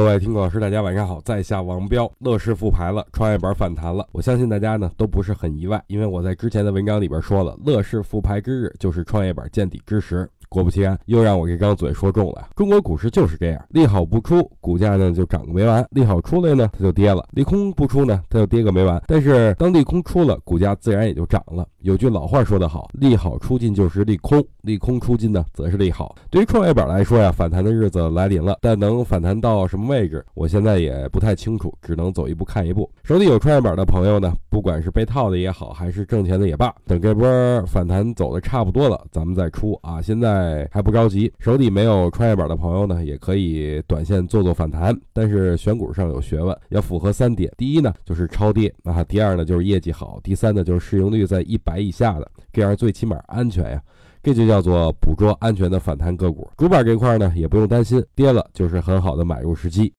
各位听众老师，大家晚上好，在下王彪，乐视复牌了，创业板反弹了，我相信大家呢都不是很意外，因为我在之前的文章里边说了，乐视复牌之日就是创业板见底之时。果不其然，又让我这张嘴说中了。中国股市就是这样，利好不出，股价呢就涨个没完；利好出来呢，它就跌了；利空不出呢，它就跌个没完。但是当利空出了，股价自然也就涨了。有句老话说得好，利好出尽就是利空，利空出尽呢则是利好。对于创业板来说呀，反弹的日子来临了，但能反弹到什么位置，我现在也不太清楚，只能走一步看一步。手里有创业板的朋友呢，不管是被套的也好，还是挣钱的也罢，等这波反弹走的差不多了，咱们再出啊。现在。还不着急，手里没有创业板的朋友呢，也可以短线做做反弹。但是选股上有学问，要符合三点：第一呢就是超跌啊；第二呢就是业绩好；第三呢就是市盈率在一百百以下的，这样最起码安全呀。这就叫做捕捉安全的反弹个股。主板这块呢也不用担心，跌了就是很好的买入时机。